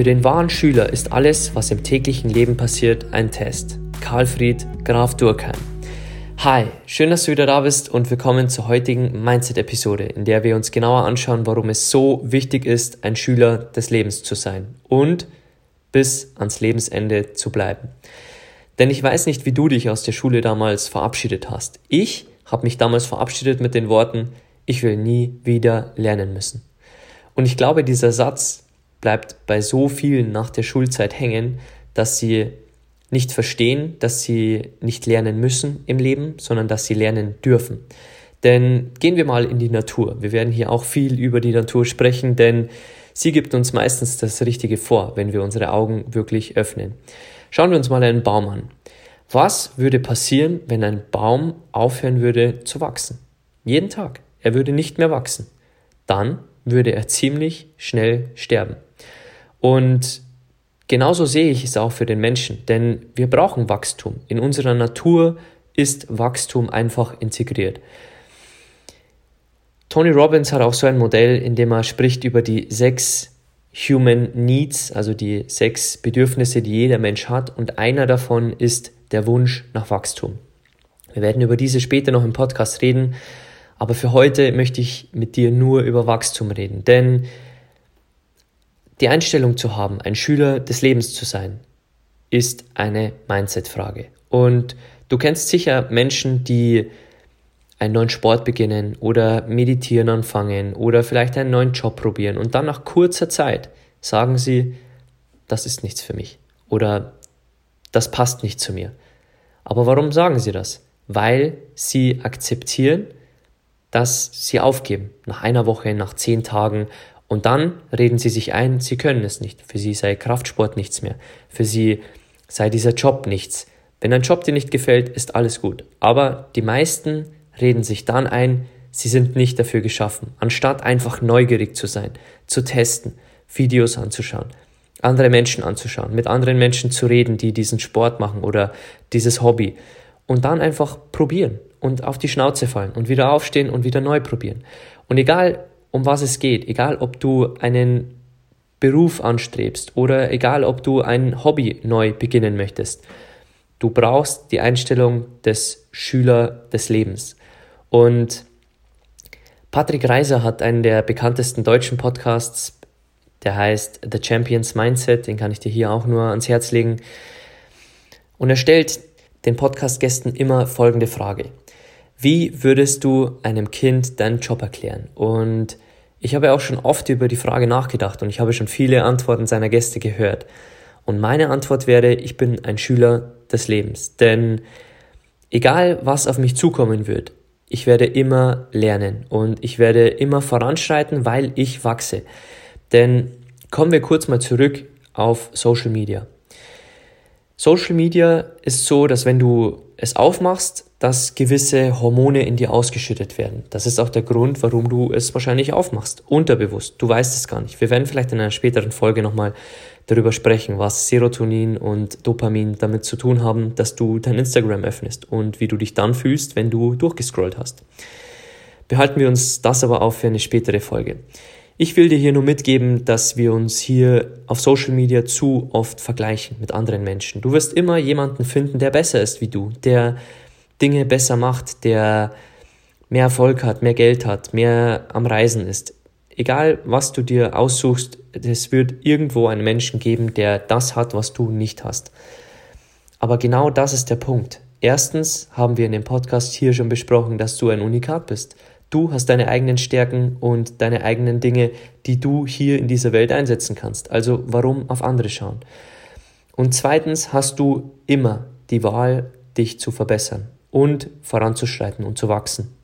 Für den wahren Schüler ist alles, was im täglichen Leben passiert, ein Test. Karlfried Graf Durkheim. Hi, schön, dass du wieder da bist und willkommen zur heutigen Mindset-Episode, in der wir uns genauer anschauen, warum es so wichtig ist, ein Schüler des Lebens zu sein und bis ans Lebensende zu bleiben. Denn ich weiß nicht, wie du dich aus der Schule damals verabschiedet hast. Ich habe mich damals verabschiedet mit den Worten, ich will nie wieder lernen müssen. Und ich glaube, dieser Satz bleibt bei so vielen nach der Schulzeit hängen, dass sie nicht verstehen, dass sie nicht lernen müssen im Leben, sondern dass sie lernen dürfen. Denn gehen wir mal in die Natur. Wir werden hier auch viel über die Natur sprechen, denn sie gibt uns meistens das Richtige vor, wenn wir unsere Augen wirklich öffnen. Schauen wir uns mal einen Baum an. Was würde passieren, wenn ein Baum aufhören würde zu wachsen? Jeden Tag. Er würde nicht mehr wachsen. Dann würde er ziemlich schnell sterben. Und genauso sehe ich es auch für den Menschen, denn wir brauchen Wachstum. In unserer Natur ist Wachstum einfach integriert. Tony Robbins hat auch so ein Modell, in dem er spricht über die sechs Human Needs, also die sechs Bedürfnisse, die jeder Mensch hat. Und einer davon ist der Wunsch nach Wachstum. Wir werden über diese später noch im Podcast reden, aber für heute möchte ich mit dir nur über Wachstum reden, denn die Einstellung zu haben, ein Schüler des Lebens zu sein, ist eine Mindset-Frage. Und du kennst sicher Menschen, die einen neuen Sport beginnen oder meditieren anfangen oder vielleicht einen neuen Job probieren und dann nach kurzer Zeit sagen sie, das ist nichts für mich oder das passt nicht zu mir. Aber warum sagen sie das? Weil sie akzeptieren, dass sie aufgeben, nach einer Woche, nach zehn Tagen und dann reden sie sich ein, sie können es nicht. Für sie sei Kraftsport nichts mehr. Für sie sei dieser Job nichts. Wenn ein Job dir nicht gefällt, ist alles gut. Aber die meisten reden sich dann ein, sie sind nicht dafür geschaffen. Anstatt einfach neugierig zu sein, zu testen, Videos anzuschauen, andere Menschen anzuschauen, mit anderen Menschen zu reden, die diesen Sport machen oder dieses Hobby. Und dann einfach probieren und auf die Schnauze fallen und wieder aufstehen und wieder neu probieren. Und egal, um was es geht, egal ob du einen Beruf anstrebst oder egal ob du ein Hobby neu beginnen möchtest, du brauchst die Einstellung des Schüler des Lebens. Und Patrick Reiser hat einen der bekanntesten deutschen Podcasts, der heißt The Champions Mindset, den kann ich dir hier auch nur ans Herz legen. Und er stellt den Podcast-Gästen immer folgende Frage. Wie würdest du einem Kind deinen Job erklären? Und ich habe auch schon oft über die Frage nachgedacht und ich habe schon viele Antworten seiner Gäste gehört. Und meine Antwort wäre, ich bin ein Schüler des Lebens. Denn egal was auf mich zukommen wird, ich werde immer lernen und ich werde immer voranschreiten, weil ich wachse. Denn kommen wir kurz mal zurück auf Social Media. Social Media ist so, dass wenn du es aufmachst, dass gewisse Hormone in dir ausgeschüttet werden. Das ist auch der Grund, warum du es wahrscheinlich aufmachst, unterbewusst. Du weißt es gar nicht. Wir werden vielleicht in einer späteren Folge nochmal darüber sprechen, was Serotonin und Dopamin damit zu tun haben, dass du dein Instagram öffnest und wie du dich dann fühlst, wenn du durchgescrollt hast. Behalten wir uns das aber auf für eine spätere Folge. Ich will dir hier nur mitgeben, dass wir uns hier auf Social Media zu oft vergleichen mit anderen Menschen. Du wirst immer jemanden finden, der besser ist wie du, der Dinge besser macht, der mehr Erfolg hat, mehr Geld hat, mehr am Reisen ist. Egal, was du dir aussuchst, es wird irgendwo einen Menschen geben, der das hat, was du nicht hast. Aber genau das ist der Punkt. Erstens haben wir in dem Podcast hier schon besprochen, dass du ein Unikat bist. Du hast deine eigenen Stärken und deine eigenen Dinge, die du hier in dieser Welt einsetzen kannst. Also warum auf andere schauen? Und zweitens hast du immer die Wahl, dich zu verbessern und voranzuschreiten und zu wachsen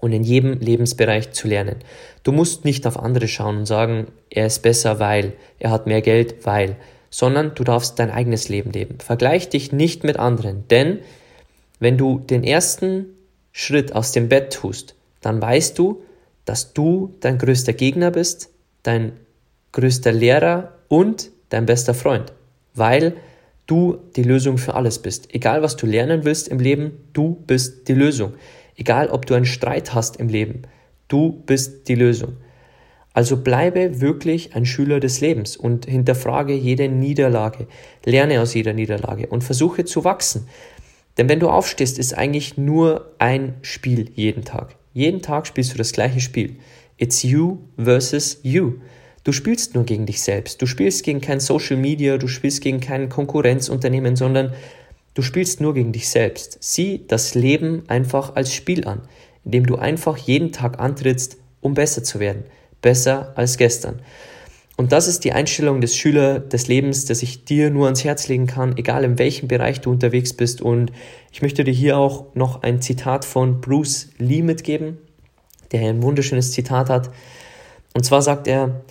und in jedem Lebensbereich zu lernen. Du musst nicht auf andere schauen und sagen, er ist besser, weil, er hat mehr Geld, weil, sondern du darfst dein eigenes Leben leben. Vergleich dich nicht mit anderen, denn wenn du den ersten Schritt aus dem Bett tust, dann weißt du, dass du dein größter Gegner bist, dein größter Lehrer und dein bester Freund, weil du die Lösung für alles bist. Egal was du lernen willst im Leben, du bist die Lösung. Egal ob du einen Streit hast im Leben, du bist die Lösung. Also bleibe wirklich ein Schüler des Lebens und hinterfrage jede Niederlage, lerne aus jeder Niederlage und versuche zu wachsen. Denn wenn du aufstehst, ist eigentlich nur ein Spiel jeden Tag. Jeden Tag spielst du das gleiche Spiel. It's you versus you. Du spielst nur gegen dich selbst. Du spielst gegen kein Social Media, du spielst gegen kein Konkurrenzunternehmen, sondern du spielst nur gegen dich selbst. Sieh das Leben einfach als Spiel an, indem du einfach jeden Tag antrittst, um besser zu werden. Besser als gestern. Und das ist die Einstellung des Schüler des Lebens, das ich dir nur ans Herz legen kann, egal in welchem Bereich du unterwegs bist. Und ich möchte dir hier auch noch ein Zitat von Bruce Lee mitgeben, der ein wunderschönes Zitat hat. Und zwar sagt er,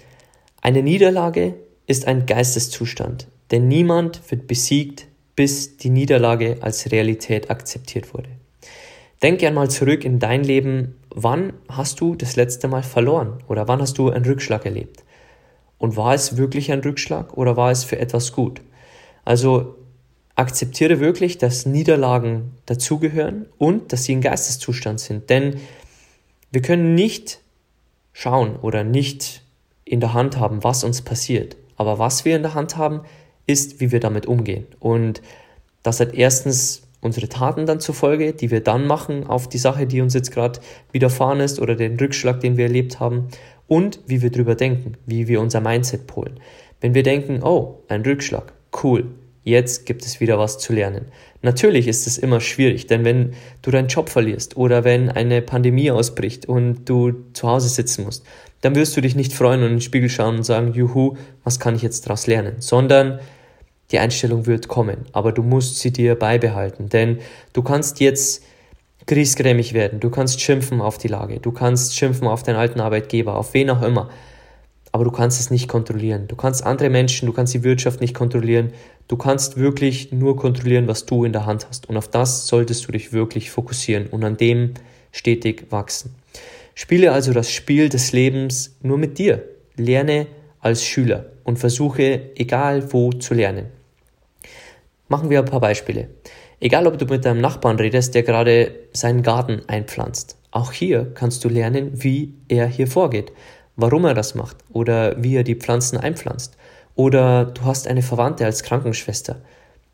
eine Niederlage ist ein Geisteszustand, denn niemand wird besiegt, bis die Niederlage als Realität akzeptiert wurde. Denk gern mal zurück in dein Leben, wann hast du das letzte Mal verloren oder wann hast du einen Rückschlag erlebt? Und war es wirklich ein Rückschlag oder war es für etwas gut? Also akzeptiere wirklich, dass Niederlagen dazugehören und dass sie ein Geisteszustand sind. Denn wir können nicht schauen oder nicht in der Hand haben, was uns passiert. Aber was wir in der Hand haben, ist, wie wir damit umgehen. Und das hat erstens unsere Taten dann zur Folge, die wir dann machen auf die Sache, die uns jetzt gerade widerfahren ist oder den Rückschlag, den wir erlebt haben und wie wir drüber denken, wie wir unser Mindset polen. Wenn wir denken, oh, ein Rückschlag, cool, jetzt gibt es wieder was zu lernen. Natürlich ist es immer schwierig, denn wenn du deinen Job verlierst oder wenn eine Pandemie ausbricht und du zu Hause sitzen musst, dann wirst du dich nicht freuen und in den Spiegel schauen und sagen, juhu, was kann ich jetzt daraus lernen, sondern die Einstellung wird kommen, aber du musst sie dir beibehalten, denn du kannst jetzt griesgrämig werden, du kannst schimpfen auf die Lage, du kannst schimpfen auf deinen alten Arbeitgeber, auf wen auch immer, aber du kannst es nicht kontrollieren. Du kannst andere Menschen, du kannst die Wirtschaft nicht kontrollieren, du kannst wirklich nur kontrollieren, was du in der Hand hast und auf das solltest du dich wirklich fokussieren und an dem stetig wachsen. Spiele also das Spiel des Lebens nur mit dir, lerne als Schüler und versuche, egal wo, zu lernen. Machen wir ein paar Beispiele. Egal, ob du mit deinem Nachbarn redest, der gerade seinen Garten einpflanzt. Auch hier kannst du lernen, wie er hier vorgeht, warum er das macht oder wie er die Pflanzen einpflanzt. Oder du hast eine Verwandte als Krankenschwester.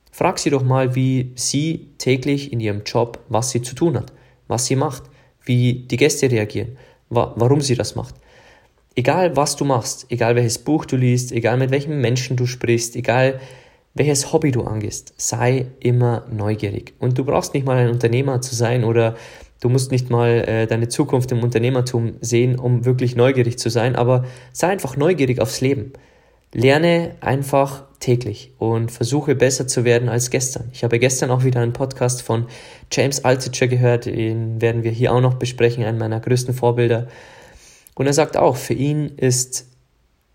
Frag sie doch mal, wie sie täglich in ihrem Job, was sie zu tun hat, was sie macht, wie die Gäste reagieren, wa warum sie das macht. Egal was du machst, egal welches Buch du liest, egal mit welchen Menschen du sprichst, egal welches Hobby du angehst, sei immer neugierig. Und du brauchst nicht mal ein Unternehmer zu sein oder du musst nicht mal äh, deine Zukunft im Unternehmertum sehen, um wirklich neugierig zu sein, aber sei einfach neugierig aufs Leben. Lerne einfach täglich und versuche besser zu werden als gestern. Ich habe gestern auch wieder einen Podcast von James Altucher gehört, den werden wir hier auch noch besprechen, einen meiner größten Vorbilder. Und er sagt auch, für ihn ist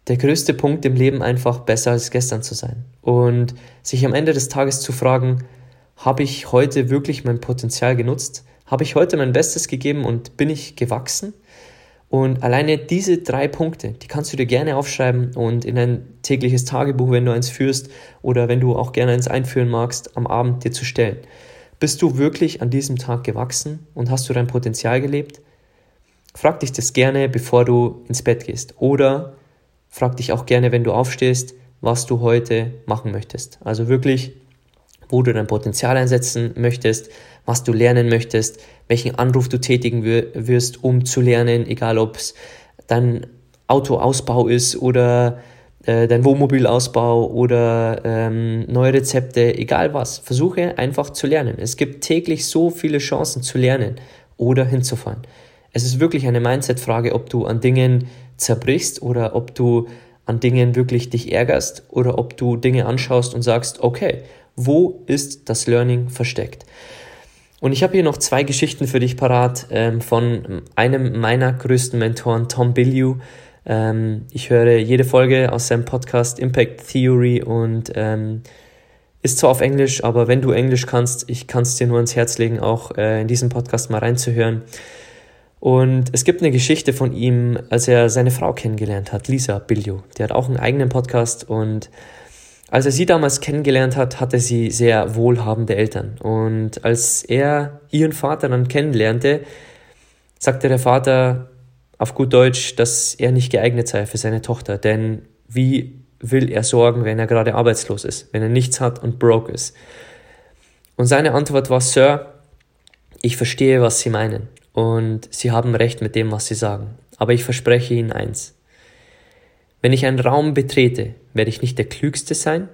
der größte Punkt im Leben einfach besser als gestern zu sein. Und sich am Ende des Tages zu fragen, habe ich heute wirklich mein Potenzial genutzt? Habe ich heute mein Bestes gegeben und bin ich gewachsen? Und alleine diese drei Punkte, die kannst du dir gerne aufschreiben und in ein tägliches Tagebuch, wenn du eins führst oder wenn du auch gerne eins einführen magst, am Abend dir zu stellen. Bist du wirklich an diesem Tag gewachsen und hast du dein Potenzial gelebt? Frag dich das gerne, bevor du ins Bett gehst. Oder frag dich auch gerne, wenn du aufstehst, was du heute machen möchtest. Also wirklich, wo du dein Potenzial einsetzen möchtest, was du lernen möchtest, welchen Anruf du tätigen wirst, um zu lernen, egal ob es dein Autoausbau ist oder äh, dein Wohnmobilausbau oder ähm, neue Rezepte, egal was. Versuche einfach zu lernen. Es gibt täglich so viele Chancen zu lernen oder hinzufallen. Es ist wirklich eine Mindset-Frage, ob du an Dingen zerbrichst oder ob du an Dingen wirklich dich ärgerst oder ob du Dinge anschaust und sagst, okay, wo ist das Learning versteckt? Und ich habe hier noch zwei Geschichten für dich parat ähm, von einem meiner größten Mentoren, Tom Billieu. Ähm, ich höre jede Folge aus seinem Podcast Impact Theory und ähm, ist zwar auf Englisch, aber wenn du Englisch kannst, ich kann es dir nur ans Herz legen, auch äh, in diesen Podcast mal reinzuhören. Und es gibt eine Geschichte von ihm, als er seine Frau kennengelernt hat, Lisa Biglio. Die hat auch einen eigenen Podcast und als er sie damals kennengelernt hat, hatte sie sehr wohlhabende Eltern. Und als er ihren Vater dann kennenlernte, sagte der Vater auf gut Deutsch, dass er nicht geeignet sei für seine Tochter. Denn wie will er sorgen, wenn er gerade arbeitslos ist, wenn er nichts hat und broke ist? Und seine Antwort war, Sir, ich verstehe, was Sie meinen. Und Sie haben recht mit dem, was Sie sagen. Aber ich verspreche Ihnen eins. Wenn ich einen Raum betrete, werde ich nicht der Klügste sein,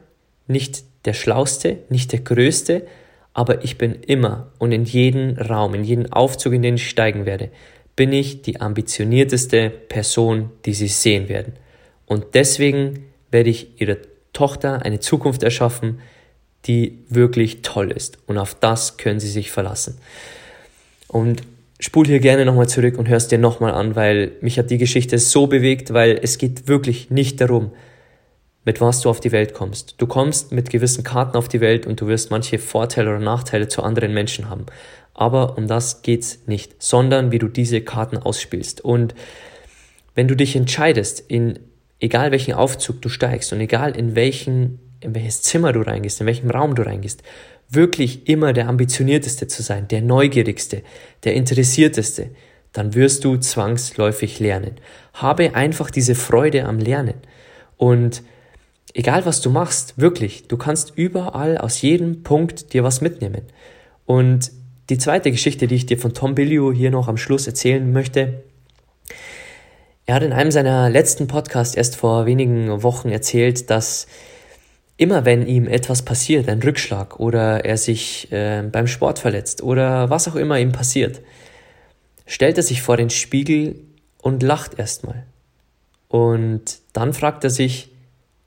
nicht der Schlauste, nicht der Größte, aber ich bin immer und in jeden Raum, in jeden Aufzug, in den ich steigen werde, bin ich die ambitionierteste Person, die Sie sehen werden. Und deswegen werde ich Ihrer Tochter eine Zukunft erschaffen, die wirklich toll ist. Und auf das können Sie sich verlassen. Und spul hier gerne nochmal zurück und hörst dir nochmal an, weil mich hat die Geschichte so bewegt, weil es geht wirklich nicht darum, mit was du auf die Welt kommst. Du kommst mit gewissen Karten auf die Welt und du wirst manche Vorteile oder Nachteile zu anderen Menschen haben. Aber um das geht's nicht, sondern wie du diese Karten ausspielst. Und wenn du dich entscheidest, in egal welchen Aufzug du steigst und egal in welchen, in welches Zimmer du reingehst, in welchem Raum du reingehst, wirklich immer der ambitionierteste zu sein, der neugierigste, der interessierteste, dann wirst du zwangsläufig lernen. Habe einfach diese Freude am Lernen. Und egal was du machst, wirklich, du kannst überall aus jedem Punkt dir was mitnehmen. Und die zweite Geschichte, die ich dir von Tom Billio hier noch am Schluss erzählen möchte, er hat in einem seiner letzten Podcasts erst vor wenigen Wochen erzählt, dass immer wenn ihm etwas passiert, ein Rückschlag oder er sich äh, beim Sport verletzt oder was auch immer ihm passiert, stellt er sich vor den Spiegel und lacht erstmal. Und dann fragt er sich,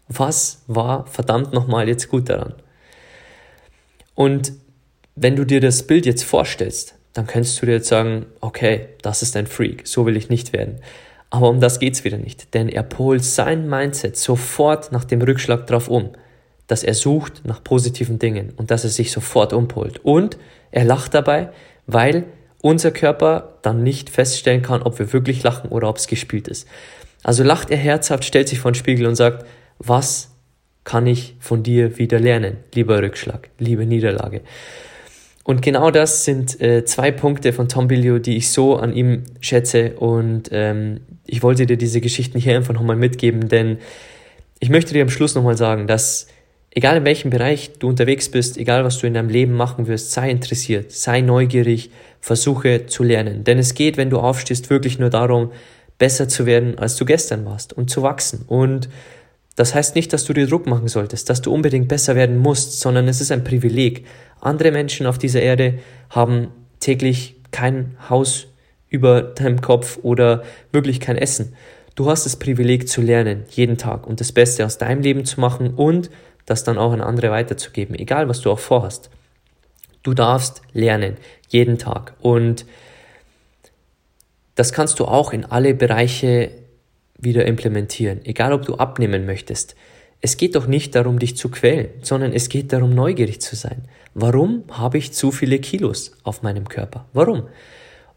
was war verdammt nochmal jetzt gut daran? Und wenn du dir das Bild jetzt vorstellst, dann könntest du dir jetzt sagen, okay, das ist ein Freak, so will ich nicht werden. Aber um das geht's wieder nicht, denn er polt sein Mindset sofort nach dem Rückschlag drauf um dass er sucht nach positiven Dingen und dass er sich sofort umpolt. Und er lacht dabei, weil unser Körper dann nicht feststellen kann, ob wir wirklich lachen oder ob es gespielt ist. Also lacht er herzhaft, stellt sich vor den Spiegel und sagt, was kann ich von dir wieder lernen, lieber Rückschlag, liebe Niederlage. Und genau das sind äh, zwei Punkte von Tom Billio, die ich so an ihm schätze und ähm, ich wollte dir diese Geschichten hier einfach nochmal mitgeben, denn ich möchte dir am Schluss nochmal sagen, dass Egal in welchem Bereich du unterwegs bist, egal was du in deinem Leben machen wirst, sei interessiert, sei neugierig, versuche zu lernen. Denn es geht, wenn du aufstehst, wirklich nur darum, besser zu werden, als du gestern warst und zu wachsen. Und das heißt nicht, dass du dir Druck machen solltest, dass du unbedingt besser werden musst, sondern es ist ein Privileg. Andere Menschen auf dieser Erde haben täglich kein Haus über deinem Kopf oder wirklich kein Essen. Du hast das Privileg zu lernen, jeden Tag und das Beste aus deinem Leben zu machen und das dann auch an andere weiterzugeben, egal was du auch vorhast. Du darfst lernen, jeden Tag. Und das kannst du auch in alle Bereiche wieder implementieren, egal ob du abnehmen möchtest. Es geht doch nicht darum, dich zu quälen, sondern es geht darum, neugierig zu sein. Warum habe ich zu viele Kilos auf meinem Körper? Warum?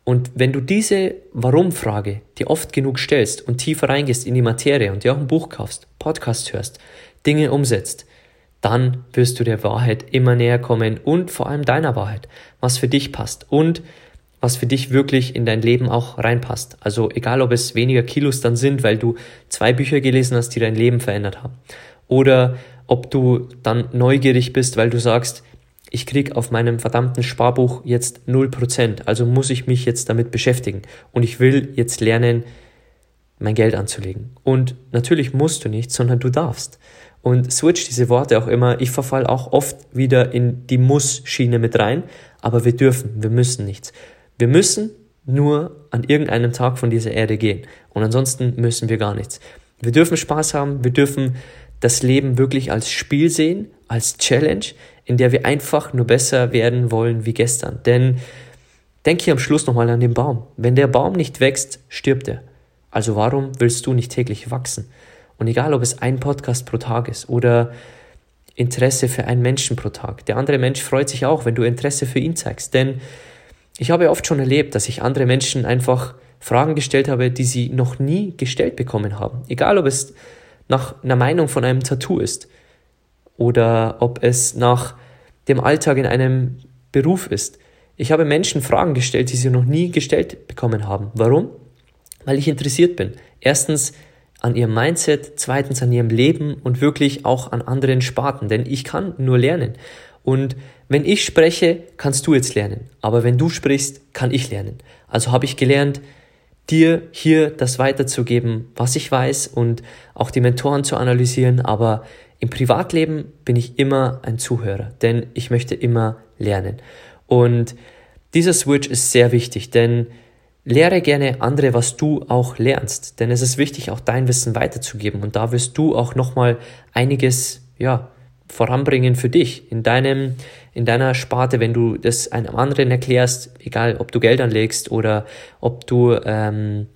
Und wenn du diese Warum-Frage dir oft genug stellst und tiefer reingehst in die Materie und dir auch ein Buch kaufst, Podcast hörst, Dinge umsetzt, dann wirst du der Wahrheit immer näher kommen und vor allem deiner Wahrheit, was für dich passt und was für dich wirklich in dein Leben auch reinpasst. Also egal, ob es weniger Kilos dann sind, weil du zwei Bücher gelesen hast, die dein Leben verändert haben. Oder ob du dann neugierig bist, weil du sagst, ich krieg auf meinem verdammten Sparbuch jetzt 0%, also muss ich mich jetzt damit beschäftigen und ich will jetzt lernen, mein Geld anzulegen. Und natürlich musst du nicht, sondern du darfst und switch diese Worte auch immer. Ich verfall auch oft wieder in die Muss-Schiene mit rein, aber wir dürfen, wir müssen nichts. Wir müssen nur an irgendeinem Tag von dieser Erde gehen und ansonsten müssen wir gar nichts. Wir dürfen Spaß haben, wir dürfen das Leben wirklich als Spiel sehen, als Challenge, in der wir einfach nur besser werden wollen wie gestern. Denn denk hier am Schluss nochmal an den Baum. Wenn der Baum nicht wächst, stirbt er. Also warum willst du nicht täglich wachsen? Und egal, ob es ein Podcast pro Tag ist oder Interesse für einen Menschen pro Tag. Der andere Mensch freut sich auch, wenn du Interesse für ihn zeigst. Denn ich habe oft schon erlebt, dass ich andere Menschen einfach Fragen gestellt habe, die sie noch nie gestellt bekommen haben. Egal, ob es nach einer Meinung von einem Tattoo ist oder ob es nach dem Alltag in einem Beruf ist. Ich habe Menschen Fragen gestellt, die sie noch nie gestellt bekommen haben. Warum? Weil ich interessiert bin. Erstens an ihrem Mindset, zweitens an ihrem Leben und wirklich auch an anderen Sparten, denn ich kann nur lernen. Und wenn ich spreche, kannst du jetzt lernen. Aber wenn du sprichst, kann ich lernen. Also habe ich gelernt, dir hier das weiterzugeben, was ich weiß und auch die Mentoren zu analysieren. Aber im Privatleben bin ich immer ein Zuhörer, denn ich möchte immer lernen. Und dieser Switch ist sehr wichtig, denn lehre gerne andere, was du auch lernst, denn es ist wichtig, auch dein Wissen weiterzugeben. Und da wirst du auch nochmal einiges, ja, voranbringen für dich. In deinem, in deiner Sparte, wenn du das einem anderen erklärst, egal ob du Geld anlegst oder ob du ähm,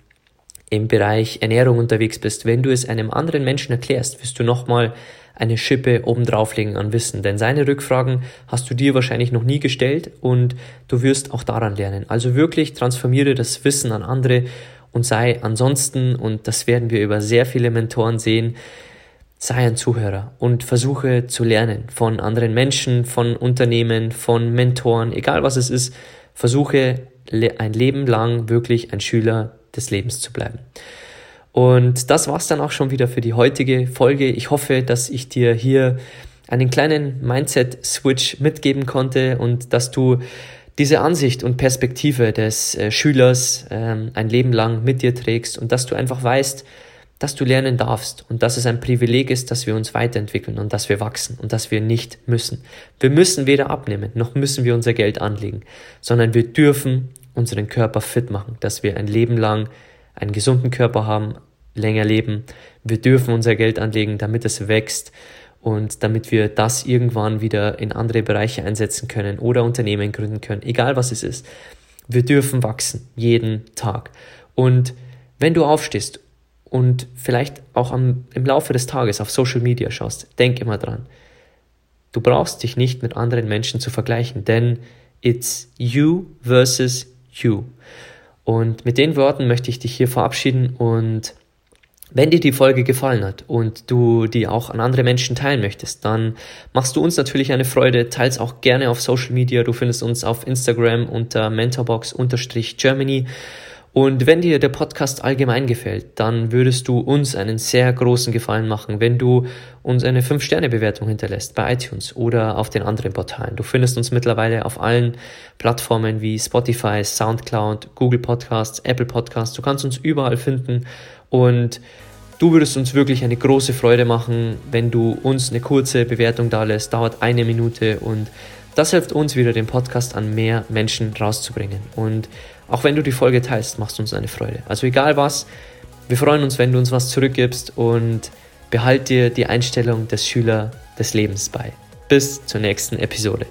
im Bereich Ernährung unterwegs bist, wenn du es einem anderen Menschen erklärst, wirst du nochmal eine Schippe obendrauflegen an Wissen. Denn seine Rückfragen hast du dir wahrscheinlich noch nie gestellt und du wirst auch daran lernen. Also wirklich transformiere das Wissen an andere und sei ansonsten, und das werden wir über sehr viele Mentoren sehen, sei ein Zuhörer und versuche zu lernen von anderen Menschen, von Unternehmen, von Mentoren, egal was es ist, versuche ein Leben lang wirklich ein Schüler des Lebens zu bleiben. Und das war's dann auch schon wieder für die heutige Folge. Ich hoffe, dass ich dir hier einen kleinen Mindset-Switch mitgeben konnte und dass du diese Ansicht und Perspektive des äh, Schülers ähm, ein Leben lang mit dir trägst und dass du einfach weißt, dass du lernen darfst und dass es ein Privileg ist, dass wir uns weiterentwickeln und dass wir wachsen und dass wir nicht müssen. Wir müssen weder abnehmen, noch müssen wir unser Geld anlegen, sondern wir dürfen unseren Körper fit machen, dass wir ein Leben lang einen gesunden Körper haben, länger leben. Wir dürfen unser Geld anlegen, damit es wächst und damit wir das irgendwann wieder in andere Bereiche einsetzen können oder Unternehmen gründen können, egal was es ist. Wir dürfen wachsen, jeden Tag. Und wenn du aufstehst und vielleicht auch am, im Laufe des Tages auf Social Media schaust, denk immer dran. Du brauchst dich nicht mit anderen Menschen zu vergleichen, denn it's you versus you. Und mit den Worten möchte ich dich hier verabschieden und wenn dir die Folge gefallen hat und du die auch an andere Menschen teilen möchtest, dann machst du uns natürlich eine Freude, teils auch gerne auf Social Media. Du findest uns auf Instagram unter mentorbox-germany. Und wenn dir der Podcast allgemein gefällt, dann würdest du uns einen sehr großen Gefallen machen, wenn du uns eine 5-Sterne-Bewertung hinterlässt bei iTunes oder auf den anderen Portalen. Du findest uns mittlerweile auf allen Plattformen wie Spotify, Soundcloud, Google Podcasts, Apple Podcasts. Du kannst uns überall finden und du würdest uns wirklich eine große Freude machen, wenn du uns eine kurze Bewertung da lässt. Dauert eine Minute und das hilft uns wieder, den Podcast an mehr Menschen rauszubringen. Und auch wenn du die Folge teilst, machst du uns eine Freude. Also egal was, wir freuen uns, wenn du uns was zurückgibst und behalt dir die Einstellung des Schüler des Lebens bei. Bis zur nächsten Episode.